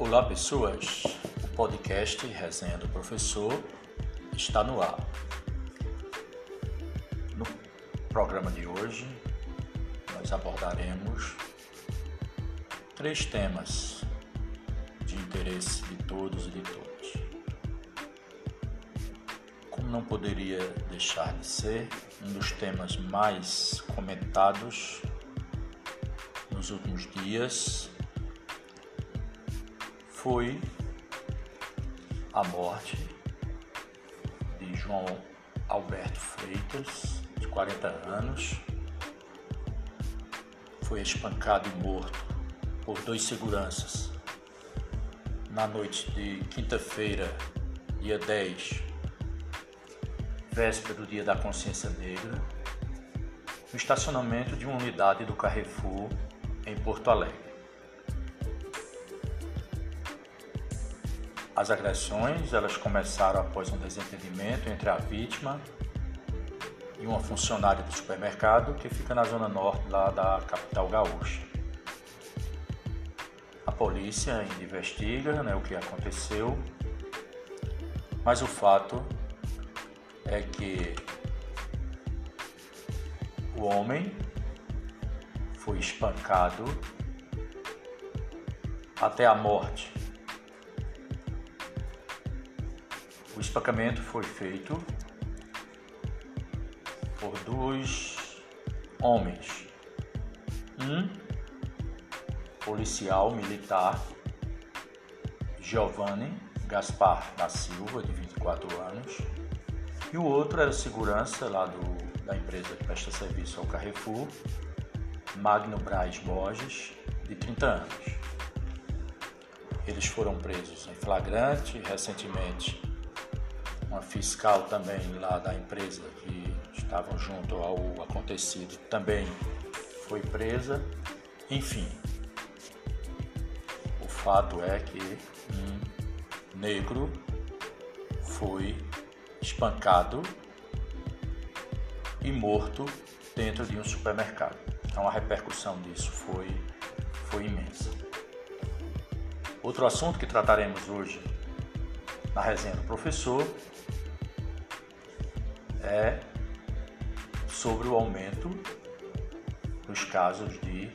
Olá, pessoas. O podcast Resenha do Professor está no ar. No programa de hoje, nós abordaremos três temas de interesse de todos e de todas. Como não poderia deixar de ser, um dos temas mais comentados nos últimos dias foi a morte de João Alberto Freitas, de 40 anos. Foi espancado e morto por dois seguranças na noite de quinta-feira, dia 10, véspera do Dia da Consciência Negra, no estacionamento de uma unidade do Carrefour em Porto Alegre. As agressões elas começaram após um desentendimento entre a vítima e uma funcionária do supermercado que fica na zona norte lá da capital gaúcha. A polícia investiga né, o que aconteceu, mas o fato é que o homem foi espancado até a morte O espancamento foi feito por dois homens. Um policial militar, Giovanni Gaspar da Silva, de 24 anos, e o outro era segurança lá do, da empresa que presta serviço ao Carrefour, Magno Braz Borges, de 30 anos. Eles foram presos em flagrante recentemente uma fiscal também lá da empresa que estavam junto ao acontecido também foi presa. Enfim, o fato é que um negro foi espancado e morto dentro de um supermercado. Então a repercussão disso foi, foi imensa. Outro assunto que trataremos hoje na resenha do professor é sobre o aumento dos casos de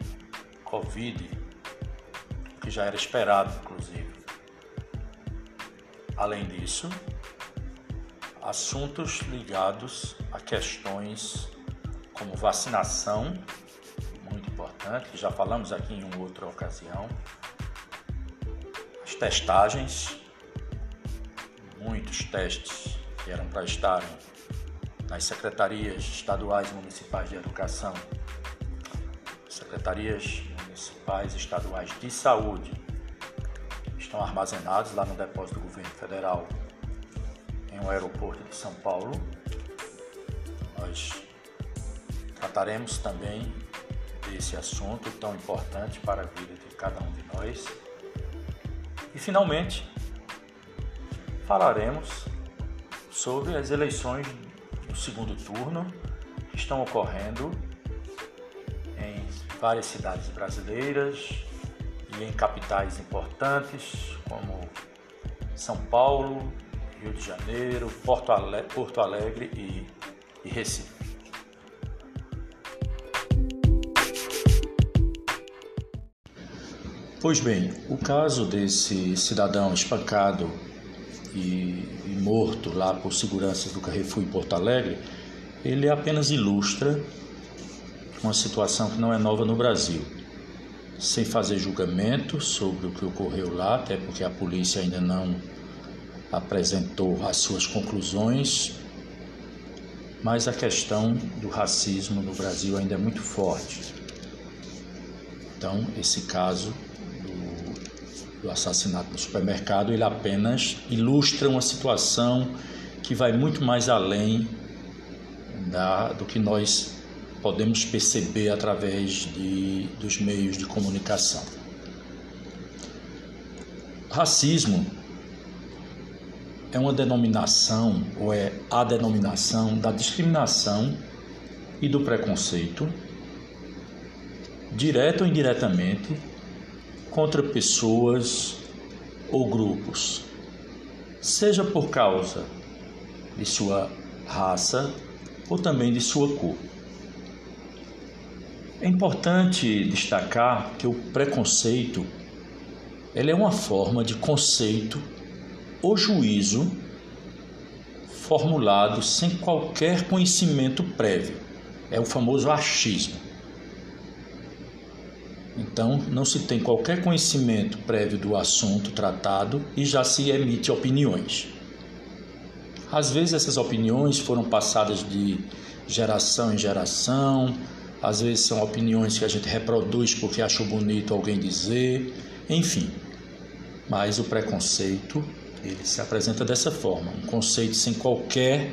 Covid, que já era esperado, inclusive. Além disso, assuntos ligados a questões como vacinação, muito importante, que já falamos aqui em uma outra ocasião, as testagens, muitos testes que eram para estarem nas secretarias estaduais e municipais de educação, secretarias municipais e estaduais de saúde estão armazenados lá no depósito do governo federal em um aeroporto de São Paulo. Nós trataremos também desse assunto tão importante para a vida de cada um de nós. E finalmente falaremos sobre as eleições do segundo turno estão ocorrendo em várias cidades brasileiras e em capitais importantes como São Paulo, Rio de Janeiro, Porto Alegre, Porto Alegre e, e Recife. Pois bem, o caso desse cidadão espancado e, e morto lá por seguranças do Carrefour em Porto Alegre, ele apenas ilustra uma situação que não é nova no Brasil. Sem fazer julgamento sobre o que ocorreu lá, até porque a polícia ainda não apresentou as suas conclusões, mas a questão do racismo no Brasil ainda é muito forte. Então, esse caso do assassinato no supermercado, ele apenas ilustra uma situação que vai muito mais além da, do que nós podemos perceber através de, dos meios de comunicação. Racismo é uma denominação, ou é a denominação da discriminação e do preconceito, direto ou indiretamente, contra pessoas ou grupos, seja por causa de sua raça ou também de sua cor. É importante destacar que o preconceito ele é uma forma de conceito ou juízo formulado sem qualquer conhecimento prévio. É o famoso achismo. Então, não se tem qualquer conhecimento prévio do assunto tratado e já se emite opiniões. Às vezes, essas opiniões foram passadas de geração em geração, às vezes, são opiniões que a gente reproduz porque achou bonito alguém dizer, enfim. Mas o preconceito, ele se apresenta dessa forma, um conceito sem qualquer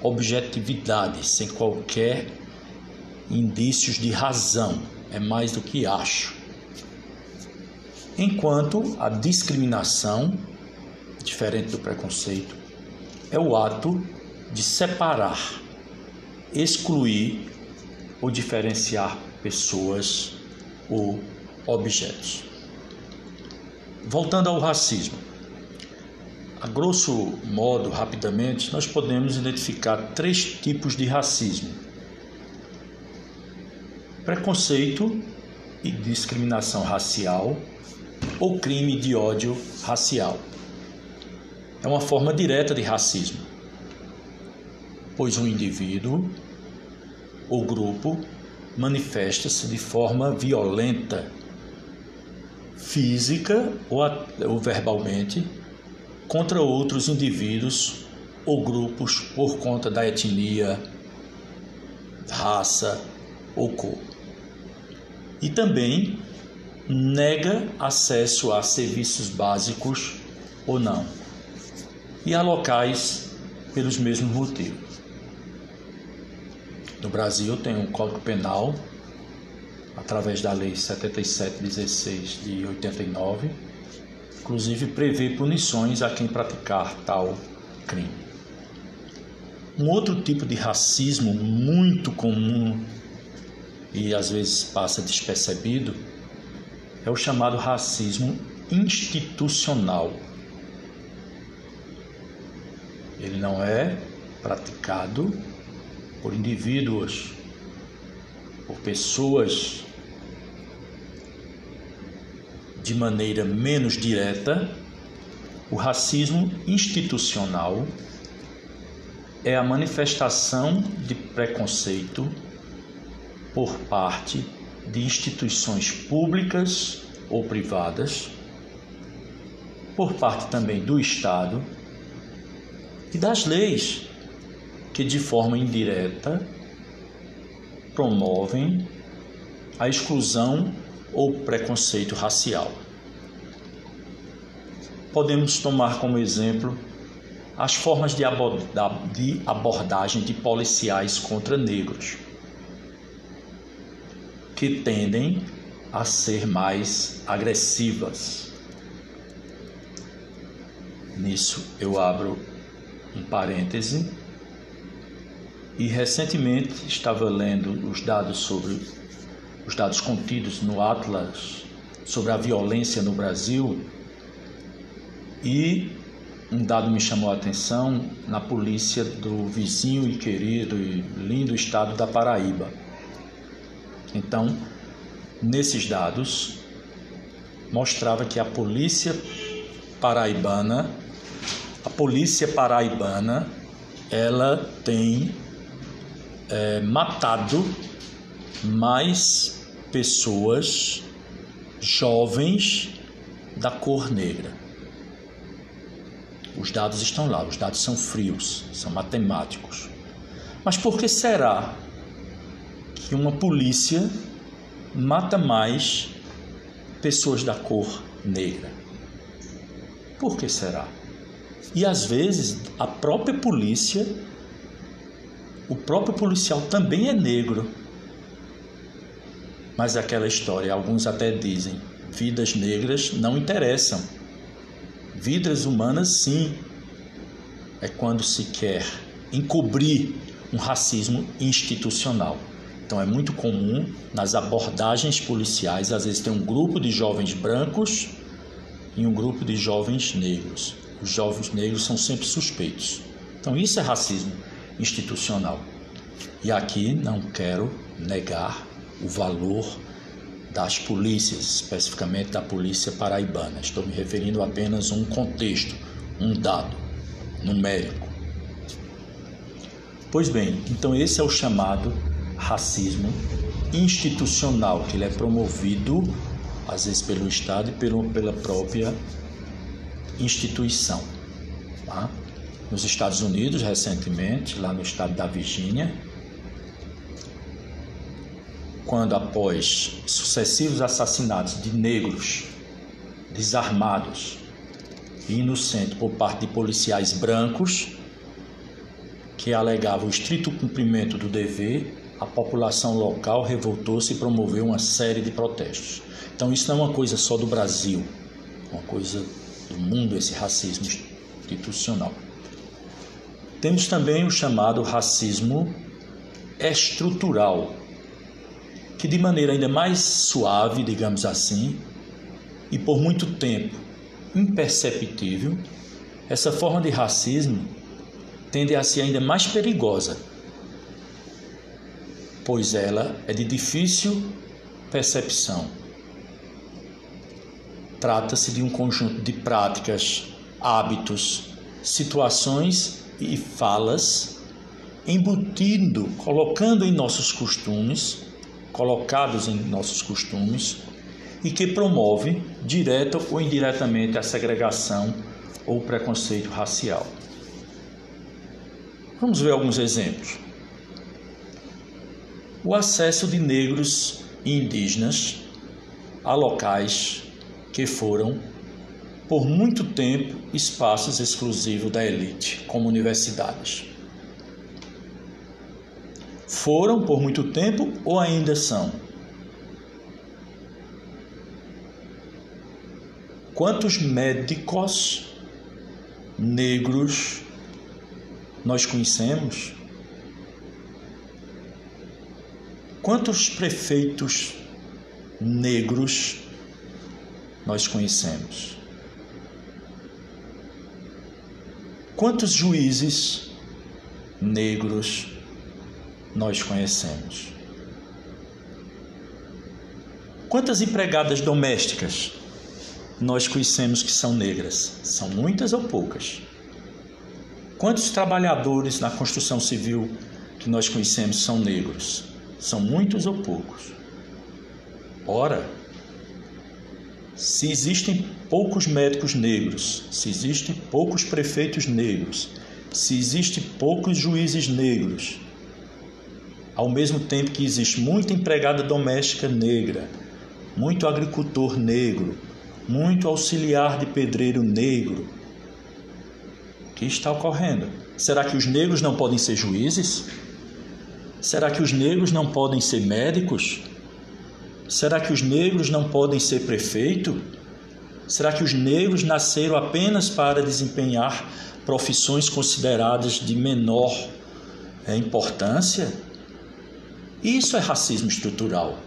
objetividade, sem qualquer indícios de razão é mais do que acho. Enquanto a discriminação, diferente do preconceito, é o ato de separar, excluir ou diferenciar pessoas ou objetos. Voltando ao racismo. A grosso modo, rapidamente, nós podemos identificar três tipos de racismo preconceito e discriminação racial ou crime de ódio racial. É uma forma direta de racismo, pois um indivíduo ou grupo manifesta-se de forma violenta, física ou, verbalmente, contra outros indivíduos ou grupos por conta da etnia, raça ou cor e também nega acesso a serviços básicos ou não, e a locais pelos mesmos motivos. No Brasil tem um Código Penal, através da Lei 7716 de 89, inclusive prevê punições a quem praticar tal crime. Um outro tipo de racismo muito comum e às vezes passa despercebido é o chamado racismo institucional. Ele não é praticado por indivíduos, por pessoas de maneira menos direta. O racismo institucional é a manifestação de preconceito por parte de instituições públicas ou privadas, por parte também do Estado e das leis que de forma indireta promovem a exclusão ou preconceito racial. Podemos tomar como exemplo as formas de abordagem de policiais contra negros que tendem a ser mais agressivas. Nisso eu abro um parêntese e recentemente estava lendo os dados sobre os dados contidos no Atlas sobre a violência no Brasil e um dado me chamou a atenção na polícia do vizinho e querido e lindo estado da Paraíba. Então, nesses dados, mostrava que a polícia paraibana, a polícia paraibana, ela tem é, matado mais pessoas jovens da cor negra. Os dados estão lá, os dados são frios, são matemáticos. Mas por que será que uma polícia mata mais pessoas da cor negra. Por que será? E às vezes a própria polícia, o próprio policial também é negro. Mas aquela história, alguns até dizem, vidas negras não interessam. Vidas humanas sim. É quando se quer encobrir um racismo institucional. Então é muito comum nas abordagens policiais, às vezes tem um grupo de jovens brancos em um grupo de jovens negros. Os jovens negros são sempre suspeitos. Então, isso é racismo institucional. E aqui não quero negar o valor das polícias, especificamente da polícia paraibana. Estou me referindo apenas a um contexto, um dado numérico. Pois bem, então esse é o chamado racismo institucional, que ele é promovido às vezes pelo Estado e pelo, pela própria instituição. Tá? Nos Estados Unidos, recentemente, lá no estado da Virgínia, quando após sucessivos assassinatos de negros desarmados e inocentes por parte de policiais brancos que alegavam o estrito cumprimento do dever, a população local revoltou-se e promoveu uma série de protestos. Então isso não é uma coisa só do Brasil, é uma coisa do mundo esse racismo institucional. Temos também o chamado racismo estrutural, que de maneira ainda mais suave, digamos assim, e por muito tempo imperceptível, essa forma de racismo tende a ser ainda mais perigosa, pois ela é de difícil percepção. Trata-se de um conjunto de práticas, hábitos, situações e falas, embutindo, colocando em nossos costumes, colocados em nossos costumes, e que promove, direta ou indiretamente, a segregação ou preconceito racial. Vamos ver alguns exemplos. O acesso de negros e indígenas a locais que foram por muito tempo espaços exclusivos da elite, como universidades. Foram por muito tempo ou ainda são? Quantos médicos negros nós conhecemos? Quantos prefeitos negros nós conhecemos? Quantos juízes negros nós conhecemos? Quantas empregadas domésticas nós conhecemos que são negras? São muitas ou poucas? Quantos trabalhadores na construção civil que nós conhecemos são negros? São muitos ou poucos? Ora, se existem poucos médicos negros, se existem poucos prefeitos negros, se existem poucos juízes negros, ao mesmo tempo que existe muita empregada doméstica negra, muito agricultor negro, muito auxiliar de pedreiro negro, o que está ocorrendo? Será que os negros não podem ser juízes? Será que os negros não podem ser médicos? Será que os negros não podem ser prefeito? Será que os negros nasceram apenas para desempenhar profissões consideradas de menor é, importância? Isso é racismo estrutural.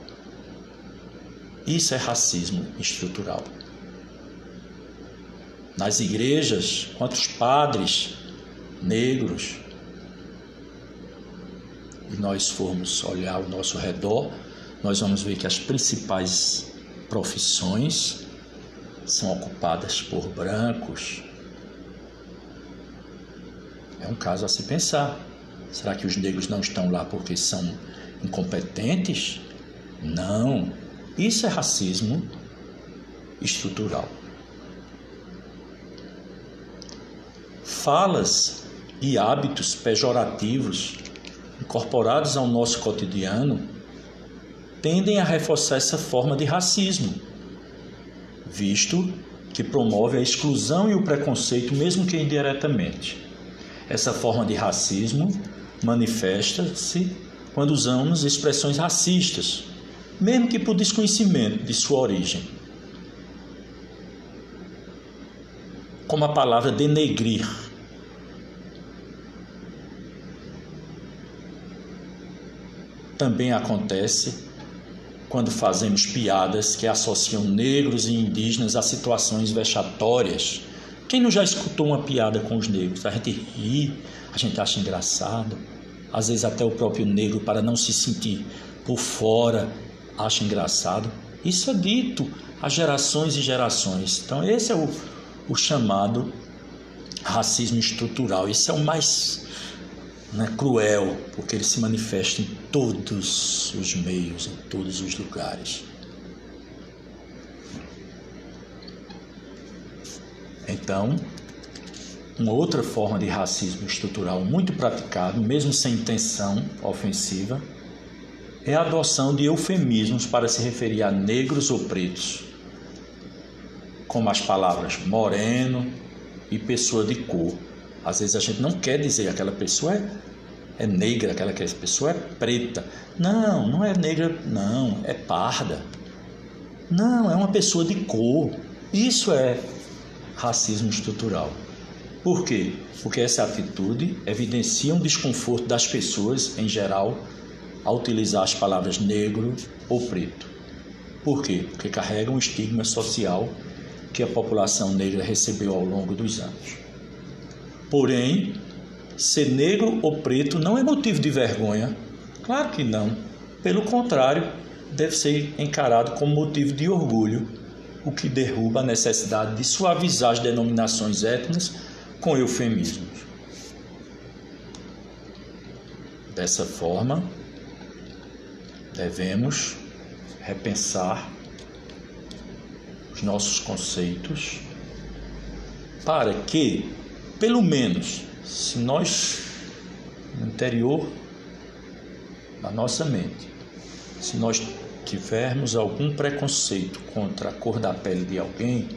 Isso é racismo estrutural. Nas igrejas, quantos padres negros, e nós formos olhar ao nosso redor, nós vamos ver que as principais profissões são ocupadas por brancos. É um caso a se pensar. Será que os negros não estão lá porque são incompetentes? Não. Isso é racismo estrutural. Falas e hábitos pejorativos incorporados ao nosso cotidiano tendem a reforçar essa forma de racismo, visto que promove a exclusão e o preconceito, mesmo que indiretamente. Essa forma de racismo manifesta-se quando usamos expressões racistas, mesmo que por desconhecimento de sua origem. Como a palavra denegrir. Também acontece quando fazemos piadas que associam negros e indígenas a situações vexatórias. Quem não já escutou uma piada com os negros? A gente ri, a gente acha engraçado. Às vezes até o próprio negro, para não se sentir por fora, acha engraçado. Isso é dito há gerações e gerações. Então esse é o, o chamado racismo estrutural. Esse é o mais né, cruel, porque ele se manifesta em todos os meios, em todos os lugares. Então, uma outra forma de racismo estrutural muito praticado, mesmo sem intenção ofensiva, é a adoção de eufemismos para se referir a negros ou pretos, como as palavras moreno e pessoa de cor. Às vezes a gente não quer dizer que aquela pessoa é, é negra, aquela pessoa é preta. Não, não é negra, não, é parda. Não, é uma pessoa de cor. Isso é racismo estrutural. Por quê? Porque essa atitude evidencia um desconforto das pessoas em geral ao utilizar as palavras negro ou preto. Por quê? Porque carregam um estigma social que a população negra recebeu ao longo dos anos. Porém, ser negro ou preto não é motivo de vergonha. Claro que não. Pelo contrário, deve ser encarado como motivo de orgulho, o que derruba a necessidade de suavizar as denominações étnicas com eufemismos. Dessa forma, devemos repensar os nossos conceitos para que, pelo menos, se nós, no interior da nossa mente, se nós tivermos algum preconceito contra a cor da pele de alguém,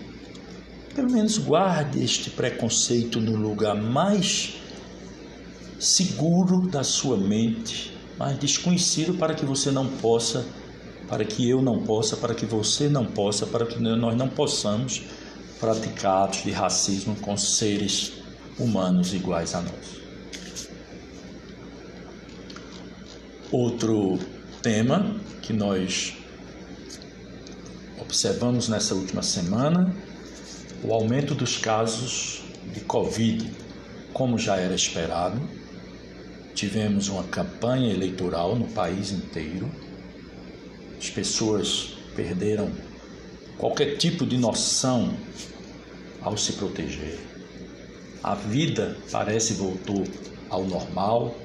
pelo menos guarde este preconceito no lugar mais seguro da sua mente, mais desconhecido para que você não possa, para que eu não possa, para que você não possa, para que nós não possamos praticar atos de racismo com seres humanos iguais a nós. Outro tema que nós observamos nessa última semana, o aumento dos casos de Covid, como já era esperado. Tivemos uma campanha eleitoral no país inteiro. As pessoas perderam qualquer tipo de noção ao se proteger a vida parece voltou ao normal.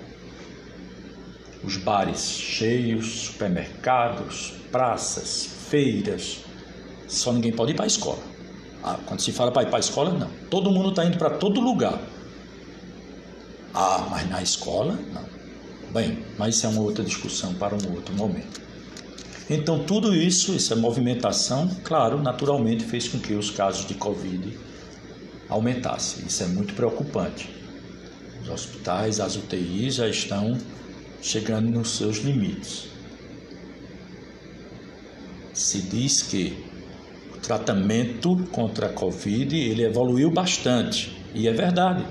Os bares cheios, supermercados, praças, feiras. Só ninguém pode ir para a escola. Ah, quando se fala para ir para a escola, não. Todo mundo está indo para todo lugar. Ah, mas na escola, não. Bem, mas isso é uma outra discussão para um outro momento. Então, tudo isso, essa movimentação, claro, naturalmente fez com que os casos de Covid aumentasse. Isso é muito preocupante. Os hospitais, as UTIs já estão chegando nos seus limites. Se diz que o tratamento contra a Covid ele evoluiu bastante e é verdade.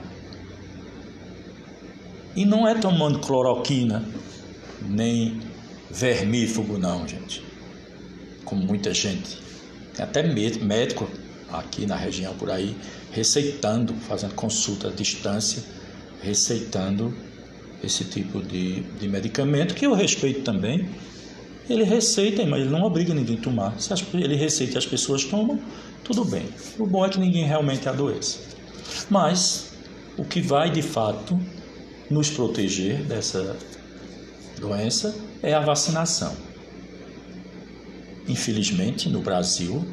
E não é tomando cloroquina nem vermífugo não, gente. Como muita gente. Até médico aqui na região por aí receitando, fazendo consulta à distância, receitando esse tipo de, de medicamento, que eu respeito também. Ele receita, mas ele não obriga ninguém a tomar. Se ele receita e as pessoas tomam, tudo bem. O bom é que ninguém realmente adoeça. Mas o que vai de fato nos proteger dessa doença é a vacinação. Infelizmente, no Brasil,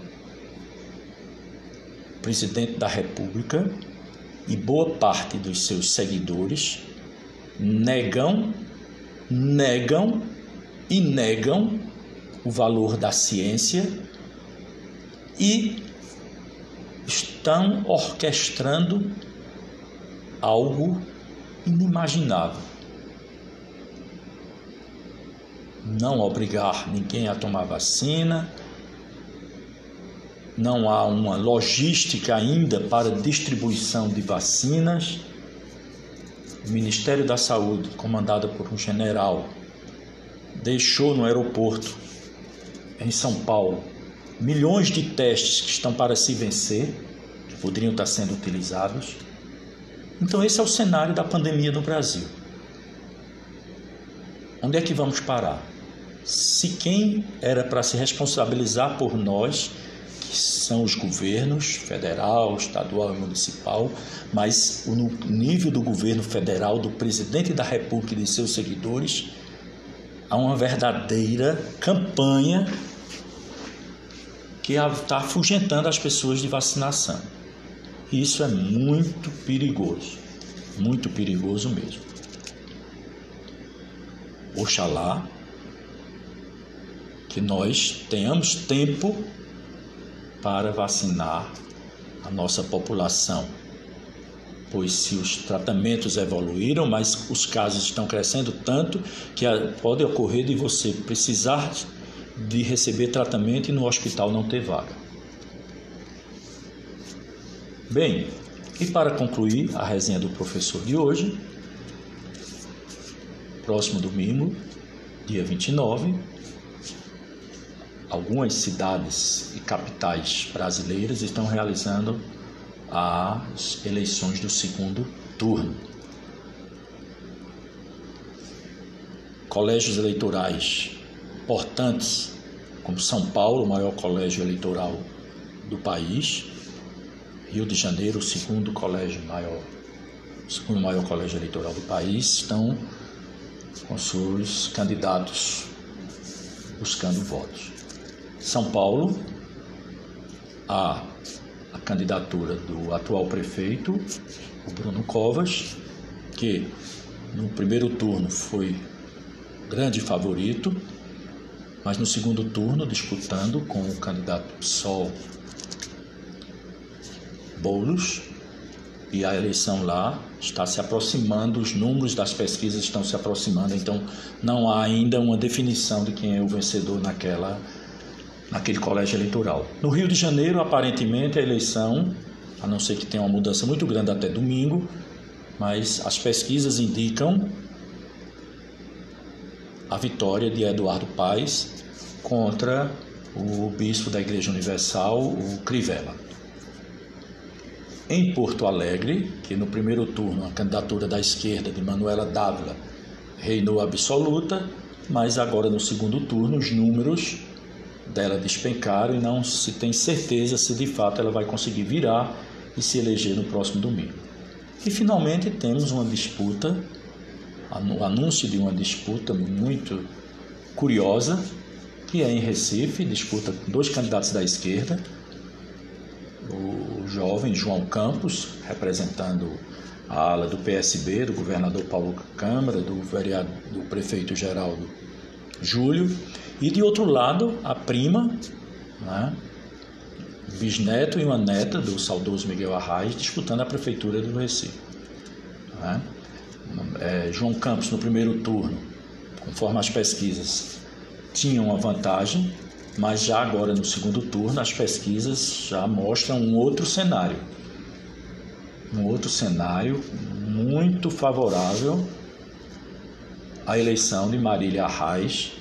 presidente da República e boa parte dos seus seguidores negam, negam e negam o valor da ciência e estão orquestrando algo inimaginável. Não obrigar ninguém a tomar vacina, não há uma logística ainda para distribuição de vacinas. O Ministério da Saúde, comandado por um general, deixou no aeroporto em São Paulo milhões de testes que estão para se vencer, que poderiam estar sendo utilizados. Então, esse é o cenário da pandemia no Brasil. Onde é que vamos parar? Se quem era para se responsabilizar por nós, que são os governos federal, estadual e municipal, mas no nível do governo federal, do presidente da República e de seus seguidores, há uma verdadeira campanha que está afugentando as pessoas de vacinação. Isso é muito perigoso, muito perigoso mesmo. Oxalá que nós tenhamos tempo para vacinar a nossa população. Pois se os tratamentos evoluíram, mas os casos estão crescendo tanto que pode ocorrer de você precisar de receber tratamento e no hospital não ter vaga. Bem, e para concluir a resenha do professor de hoje, próximo domingo, dia 29, algumas cidades e capitais brasileiras estão realizando as eleições do segundo turno. Colégios eleitorais importantes, como São Paulo, o maior colégio eleitoral do país, Rio de Janeiro, o segundo colégio maior, segundo maior colégio eleitoral do país, estão com seus candidatos buscando votos. São Paulo, a, a candidatura do atual prefeito, o Bruno Covas, que no primeiro turno foi grande favorito, mas no segundo turno, disputando com o candidato PSOL Boulos, e a eleição lá está se aproximando, os números das pesquisas estão se aproximando, então não há ainda uma definição de quem é o vencedor naquela, naquele colégio eleitoral. No Rio de Janeiro, aparentemente, a eleição, a não ser que tenha uma mudança muito grande até domingo, mas as pesquisas indicam a vitória de Eduardo Paes contra o bispo da Igreja Universal, o Crivella. Em Porto Alegre, que no primeiro turno a candidatura da esquerda de Manuela Dávila reinou absoluta, mas agora no segundo turno os números dela despencaram e não se tem certeza se de fato ela vai conseguir virar e se eleger no próximo domingo. E finalmente temos uma disputa o anúncio de uma disputa muito curiosa, que é em Recife, disputa com dois candidatos da esquerda, o jovem João Campos, representando a ala do PSB, do governador Paulo Câmara, do, vereador, do prefeito Geraldo Júlio, e de outro lado, a prima, né, bisneto e uma neta do saudoso Miguel Arraes, disputando a prefeitura do Recife. Né? é, João Campos no primeiro turno, conforme as pesquisas, tinha uma vantagem, mas já agora no segundo turno as pesquisas já mostram um outro cenário. Um outro cenário muito favorável à eleição de Marília Arraes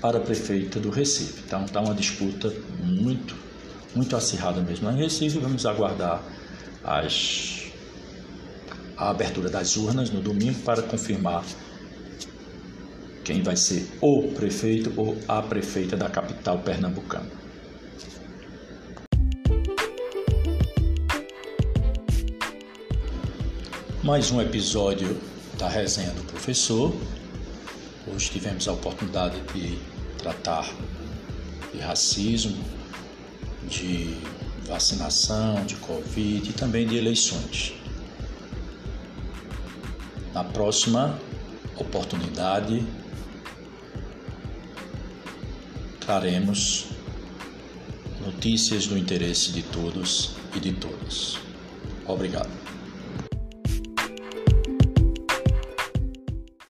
para prefeita do Recife. Então está uma disputa muito, muito acirrada mesmo em Recife. Vamos aguardar as a abertura das urnas no domingo para confirmar quem vai ser o prefeito ou a prefeita da capital pernambucana. Mais um episódio da resenha do professor. Hoje tivemos a oportunidade de tratar de racismo, de vacinação, de Covid e também de eleições. Na próxima oportunidade, traremos notícias do interesse de todos e de todas. Obrigado.